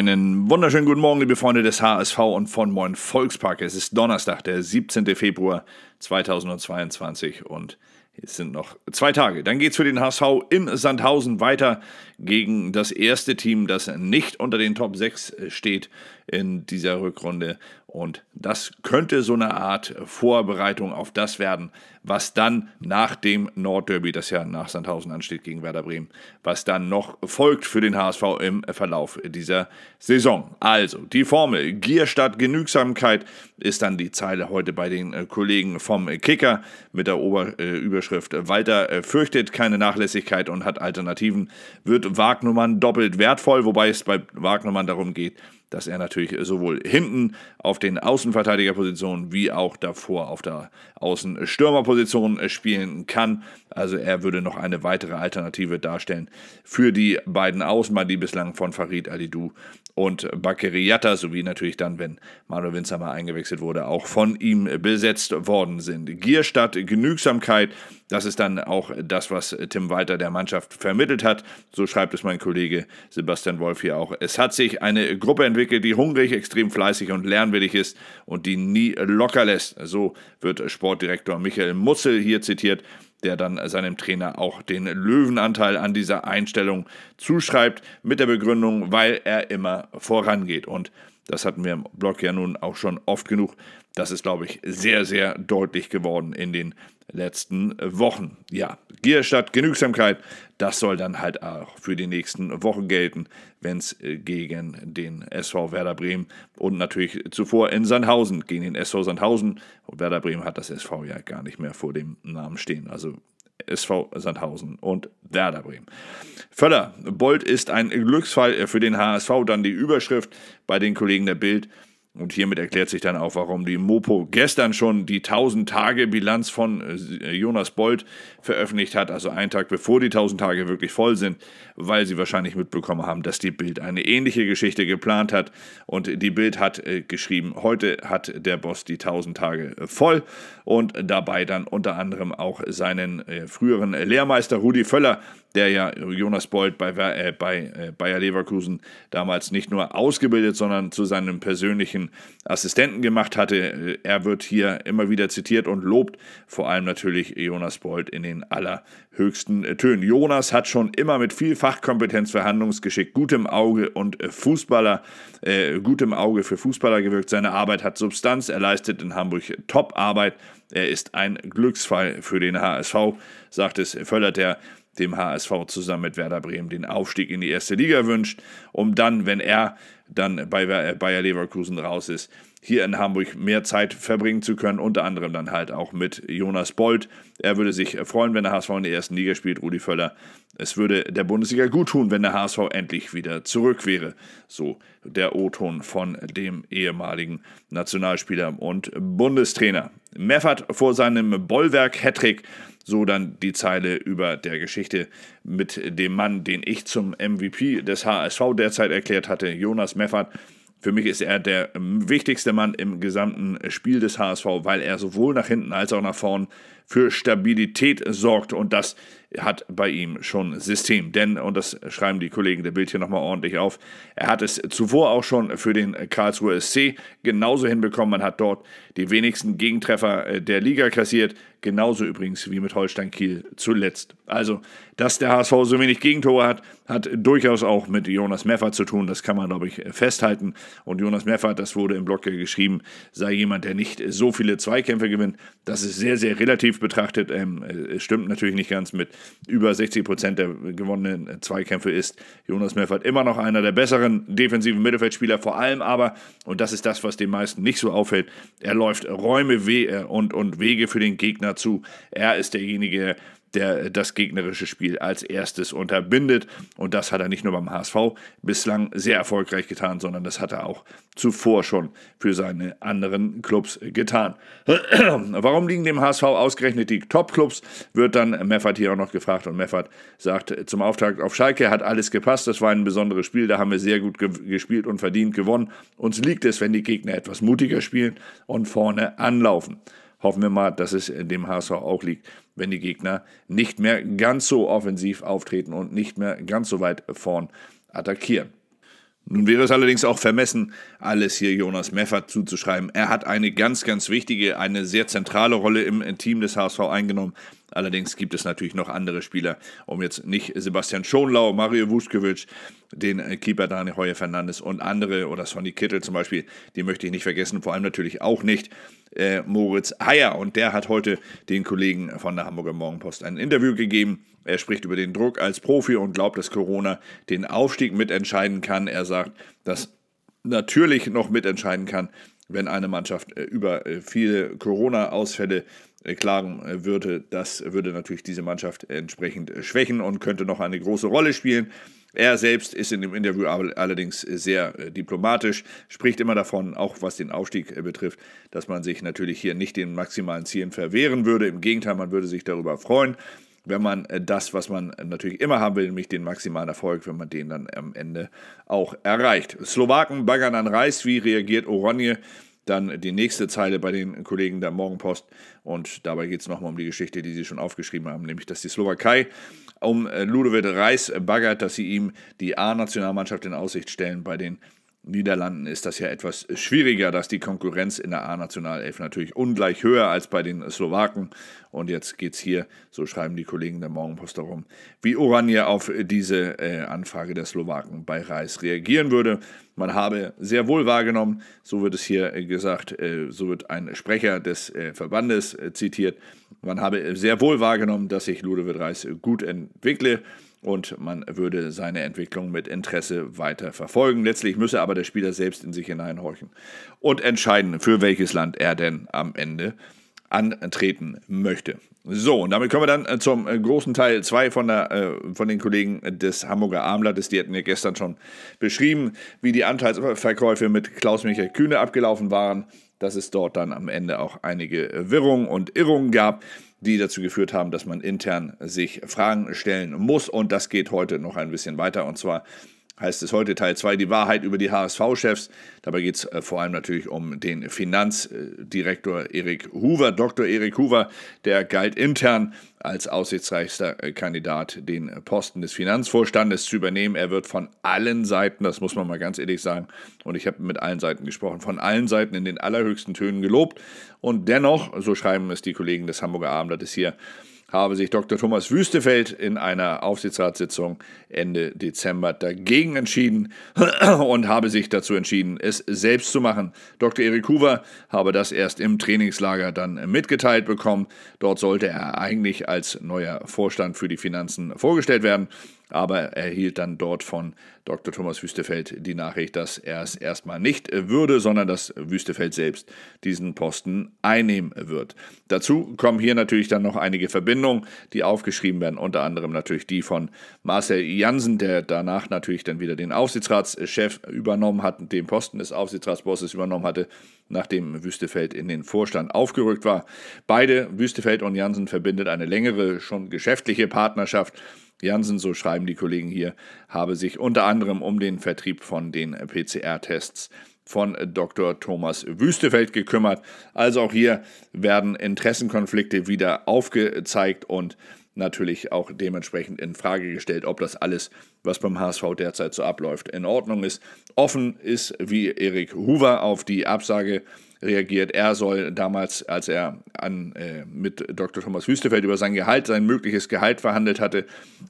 Einen wunderschönen guten Morgen, liebe Freunde des HSV und von Moin Volkspark. Es ist Donnerstag, der 17. Februar 2022 und es sind noch zwei Tage. Dann geht es für den HSV in Sandhausen weiter gegen das erste Team, das nicht unter den Top 6 steht in dieser Rückrunde. Und das könnte so eine Art Vorbereitung auf das werden, was dann nach dem Nordderby, das ja nach Sandhausen ansteht gegen Werder Bremen, was dann noch folgt für den HSV im Verlauf dieser Saison. Also, die Formel Gier statt Genügsamkeit ist dann die Zeile heute bei den Kollegen vom Kicker mit der Oberüberschrift Walter fürchtet keine Nachlässigkeit und hat Alternativen, wird Wagnumann doppelt wertvoll, wobei es bei Wagnumann darum geht, dass er natürlich sowohl hinten auf den Außenverteidigerpositionen wie auch davor auf der Außenstürmerposition spielen kann. Also er würde noch eine weitere Alternative darstellen für die beiden Außenbahn, die bislang von Farid Alidou und Bakary Yatta sowie natürlich dann, wenn Manuel Winzer mal eingewechselt wurde, auch von ihm besetzt worden sind. Gier statt Genügsamkeit, das ist dann auch das, was Tim Walter der Mannschaft vermittelt hat. So schreibt es mein Kollege Sebastian Wolf hier auch. Es hat sich eine Gruppe entwickelt, die hungrig, extrem fleißig und lernwillig ist und die nie locker lässt. So wird Sportdirektor Michael Mutzel hier zitiert der dann seinem Trainer auch den Löwenanteil an dieser Einstellung zuschreibt, mit der Begründung, weil er immer vorangeht. Und das hatten wir im Blog ja nun auch schon oft genug. Das ist, glaube ich, sehr, sehr deutlich geworden in den letzten Wochen. Ja, Gier statt Genügsamkeit, das soll dann halt auch für die nächsten Wochen gelten, wenn es äh, gegen den SV Werder Bremen und natürlich zuvor in Sandhausen gegen den SV Sandhausen. Werder Bremen hat das SV ja gar nicht mehr vor dem Namen stehen. Also SV Sandhausen und Werder Bremen. Völler, Bolt ist ein Glücksfall für den HSV. Dann die Überschrift bei den Kollegen der Bild. Und hiermit erklärt sich dann auch, warum die Mopo gestern schon die 1000-Tage-Bilanz von äh, Jonas Bold veröffentlicht hat, also einen Tag bevor die 1000 Tage wirklich voll sind, weil sie wahrscheinlich mitbekommen haben, dass die Bild eine ähnliche Geschichte geplant hat. Und die Bild hat äh, geschrieben, heute hat der Boss die 1000 Tage äh, voll und dabei dann unter anderem auch seinen früheren Lehrmeister Rudi Völler der ja Jonas Bold bei, äh, bei äh, Bayer Leverkusen damals nicht nur ausgebildet, sondern zu seinem persönlichen Assistenten gemacht hatte. Er wird hier immer wieder zitiert und lobt vor allem natürlich Jonas Bold in den allerhöchsten Tönen. Jonas hat schon immer mit viel Fachkompetenz, Verhandlungsgeschick, gutem Auge und äh, Fußballer, äh, gutem Auge für Fußballer gewirkt. Seine Arbeit hat Substanz, er leistet in Hamburg Top-Arbeit. Er ist ein Glücksfall für den HSV, sagt es Völler, der dem HSV zusammen mit Werder Bremen den Aufstieg in die erste Liga wünscht, um dann, wenn er dann bei Bayer Leverkusen raus ist, hier in Hamburg mehr Zeit verbringen zu können, unter anderem dann halt auch mit Jonas Bold. Er würde sich freuen, wenn der HSV in der ersten Liga spielt, Rudi Völler. Es würde der Bundesliga gut tun, wenn der HSV endlich wieder zurück wäre. So der O-Ton von dem ehemaligen Nationalspieler und Bundestrainer. Meffert vor seinem Bollwerk-Hattrick so dann die Zeile über der Geschichte mit dem Mann, den ich zum MVP des HSV derzeit erklärt hatte, Jonas Meffert. Für mich ist er der wichtigste Mann im gesamten Spiel des HSV, weil er sowohl nach hinten als auch nach vorn für Stabilität sorgt und das hat bei ihm schon System. Denn, und das schreiben die Kollegen der Bild hier nochmal ordentlich auf, er hat es zuvor auch schon für den Karlsruhe SC genauso hinbekommen. Man hat dort die wenigsten Gegentreffer äh, der Liga kassiert. Genauso übrigens wie mit Holstein Kiel zuletzt. Also, dass der HSV so wenig Gegentore hat, hat durchaus auch mit Jonas Meffert zu tun. Das kann man, glaube ich, festhalten. Und Jonas Meffert, das wurde im Blog geschrieben, sei jemand, der nicht so viele Zweikämpfe gewinnt. Das ist sehr, sehr relativ betrachtet. Ähm, es stimmt natürlich nicht ganz mit über 60 Prozent der gewonnenen Zweikämpfe ist Jonas Meffert immer noch einer der besseren defensiven Mittelfeldspieler. Vor allem aber, und das ist das, was den meisten nicht so auffällt, er läuft Räume und, und Wege für den Gegner zu. Er ist derjenige, der das gegnerische Spiel als erstes unterbindet. Und das hat er nicht nur beim HSV bislang sehr erfolgreich getan, sondern das hat er auch zuvor schon für seine anderen Clubs getan. Warum liegen dem HSV ausgerechnet die Top-Clubs, wird dann Meffert hier auch noch gefragt. Und Meffert sagt zum Auftakt auf Schalke, hat alles gepasst, das war ein besonderes Spiel, da haben wir sehr gut ge gespielt und verdient gewonnen. Uns liegt es, wenn die Gegner etwas mutiger spielen und vorne anlaufen hoffen wir mal, dass es dem HSV auch liegt, wenn die Gegner nicht mehr ganz so offensiv auftreten und nicht mehr ganz so weit vorn attackieren. Nun wäre es allerdings auch vermessen, alles hier Jonas Meffert zuzuschreiben. Er hat eine ganz, ganz wichtige, eine sehr zentrale Rolle im Team des HSV eingenommen. Allerdings gibt es natürlich noch andere Spieler, um jetzt nicht Sebastian Schonlau, Mario Vuskovic, den Keeper Daniel Heuer Fernandes und andere oder Sonny Kittel zum Beispiel, die möchte ich nicht vergessen, vor allem natürlich auch nicht äh, Moritz Heyer. Und der hat heute den Kollegen von der Hamburger Morgenpost ein Interview gegeben. Er spricht über den Druck als Profi und glaubt, dass Corona den Aufstieg mitentscheiden kann. Er sagt, dass natürlich noch mitentscheiden kann, wenn eine Mannschaft äh, über äh, viele Corona-Ausfälle äh, klagen würde. Das würde natürlich diese Mannschaft entsprechend schwächen und könnte noch eine große Rolle spielen. Er selbst ist in dem Interview allerdings sehr diplomatisch, spricht immer davon, auch was den Aufstieg betrifft, dass man sich natürlich hier nicht den maximalen Zielen verwehren würde. Im Gegenteil, man würde sich darüber freuen wenn man äh, das, was man natürlich immer haben will, nämlich den maximalen Erfolg, wenn man den dann am Ende auch erreicht. Slowaken baggern an Reis, wie reagiert Oronje? Dann die nächste Zeile bei den Kollegen der Morgenpost. Und dabei geht es nochmal um die Geschichte, die sie schon aufgeschrieben haben, nämlich dass die Slowakei um äh, Ludovic Reis baggert, dass sie ihm die A-Nationalmannschaft in Aussicht stellen bei den Niederlanden ist das ja etwas schwieriger, dass die Konkurrenz in der A-Nationalelf natürlich ungleich höher als bei den Slowaken. Und jetzt geht es hier, so schreiben die Kollegen der Morgenpost darum, wie Oranje auf diese äh, Anfrage der Slowaken bei Reis reagieren würde. Man habe sehr wohl wahrgenommen, so wird es hier gesagt, äh, so wird ein Sprecher des äh, Verbandes äh, zitiert, man habe sehr wohl wahrgenommen, dass sich Ludovic Reis gut entwickle und man würde seine Entwicklung mit Interesse weiter verfolgen. Letztlich müsse aber der Spieler selbst in sich hineinhorchen und entscheiden, für welches Land er denn am Ende antreten möchte. So, und damit kommen wir dann äh, zum äh, großen Teil 2 von, äh, von den Kollegen des Hamburger Armblattes. Die hatten ja gestern schon beschrieben, wie die Anteilsverkäufe mit Klaus-Michael Kühne abgelaufen waren, dass es dort dann am Ende auch einige Wirrungen und Irrungen gab die dazu geführt haben, dass man intern sich Fragen stellen muss. Und das geht heute noch ein bisschen weiter. Und zwar heißt es heute Teil 2, die Wahrheit über die HSV-Chefs. Dabei geht es äh, vor allem natürlich um den Finanzdirektor Erik Hoover, Dr. Erik Hoover, der galt intern als aussichtsreichster äh, Kandidat, den Posten des Finanzvorstandes zu übernehmen. Er wird von allen Seiten, das muss man mal ganz ehrlich sagen, und ich habe mit allen Seiten gesprochen, von allen Seiten in den allerhöchsten Tönen gelobt. Und dennoch, so schreiben es die Kollegen des Hamburger Abendblattes hier, habe sich Dr. Thomas Wüstefeld in einer Aufsichtsratssitzung Ende Dezember dagegen entschieden und habe sich dazu entschieden, es selbst zu machen. Dr. Erik Hoover habe das erst im Trainingslager dann mitgeteilt bekommen. Dort sollte er eigentlich als neuer Vorstand für die Finanzen vorgestellt werden aber er erhielt dann dort von Dr. Thomas Wüstefeld die Nachricht, dass er es erstmal nicht würde, sondern dass Wüstefeld selbst diesen Posten einnehmen wird. Dazu kommen hier natürlich dann noch einige Verbindungen, die aufgeschrieben werden, unter anderem natürlich die von Marcel Jansen, der danach natürlich dann wieder den Aufsichtsratschef übernommen hat, den Posten des Aufsichtsratsbosses übernommen hatte, nachdem Wüstefeld in den Vorstand aufgerückt war. Beide, Wüstefeld und Jansen, verbindet eine längere, schon geschäftliche Partnerschaft. Janssen, so schreiben die Kollegen hier, habe sich unter anderem um den Vertrieb von den PCR-Tests von Dr. Thomas Wüstefeld gekümmert. Also auch hier werden Interessenkonflikte wieder aufgezeigt und natürlich auch dementsprechend in Frage gestellt, ob das alles, was beim HSV derzeit so abläuft, in Ordnung ist. Offen ist, wie Erik Hoover auf die Absage reagiert. Er soll damals, als er an, äh, mit Dr. Thomas Wüstefeld über sein Gehalt, sein mögliches Gehalt verhandelt hatte,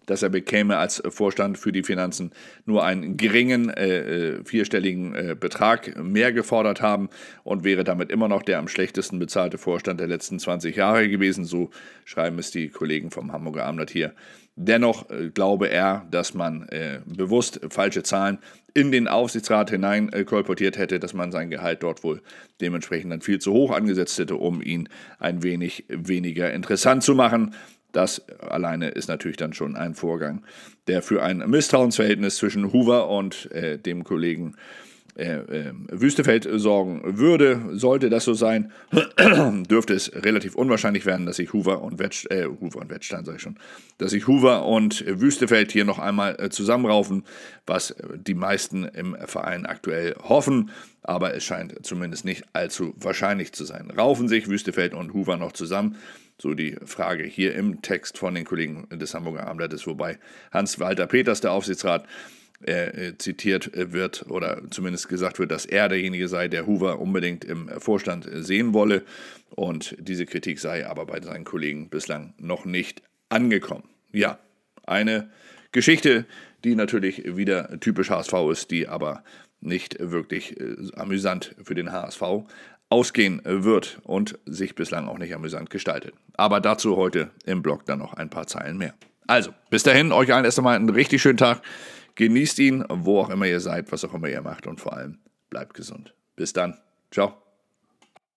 dass er bekäme als Vorstand für die Finanzen nur einen geringen äh, äh, vierstelligen äh, Betrag mehr gefordert haben und wäre damit immer noch der am schlechtesten bezahlte Vorstand der letzten 20 Jahre gewesen. So schreiben es die Kollegen vom Hamburger Abendblatt hier. Dennoch äh, glaube er, dass man äh, bewusst falsche Zahlen in den Aufsichtsrat hinein äh, kolportiert hätte, dass man sein Gehalt dort wohl dementsprechend dann viel zu hoch angesetzt hätte, um ihn ein wenig weniger interessant zu machen. Das alleine ist natürlich dann schon ein Vorgang, der für ein Misstrauensverhältnis zwischen Hoover und äh, dem Kollegen äh, äh, Wüstefeld sorgen würde. Sollte das so sein, dürfte es relativ unwahrscheinlich werden, dass sich Hoover und, Wetsch, äh, Hoover und Wettstein, sage ich schon, dass sich Hoover und Wüstefeld hier noch einmal äh, zusammenraufen, was die meisten im Verein aktuell hoffen. Aber es scheint zumindest nicht allzu wahrscheinlich zu sein. Raufen sich Wüstefeld und Hoover noch zusammen? So die Frage hier im Text von den Kollegen des Hamburger Abendblattes, wobei Hans-Walter Peters, der Aufsichtsrat, äh, zitiert wird oder zumindest gesagt wird, dass er derjenige sei, der Hoover unbedingt im Vorstand sehen wolle. Und diese Kritik sei aber bei seinen Kollegen bislang noch nicht angekommen. Ja, eine Geschichte, die natürlich wieder typisch HSV ist, die aber nicht wirklich äh, amüsant für den HSV ausgehen wird und sich bislang auch nicht amüsant gestaltet. Aber dazu heute im Blog dann noch ein paar Zeilen mehr. Also, bis dahin, euch allen erst einmal einen richtig schönen Tag. Genießt ihn, wo auch immer ihr seid, was auch immer ihr macht und vor allem bleibt gesund. Bis dann. Ciao.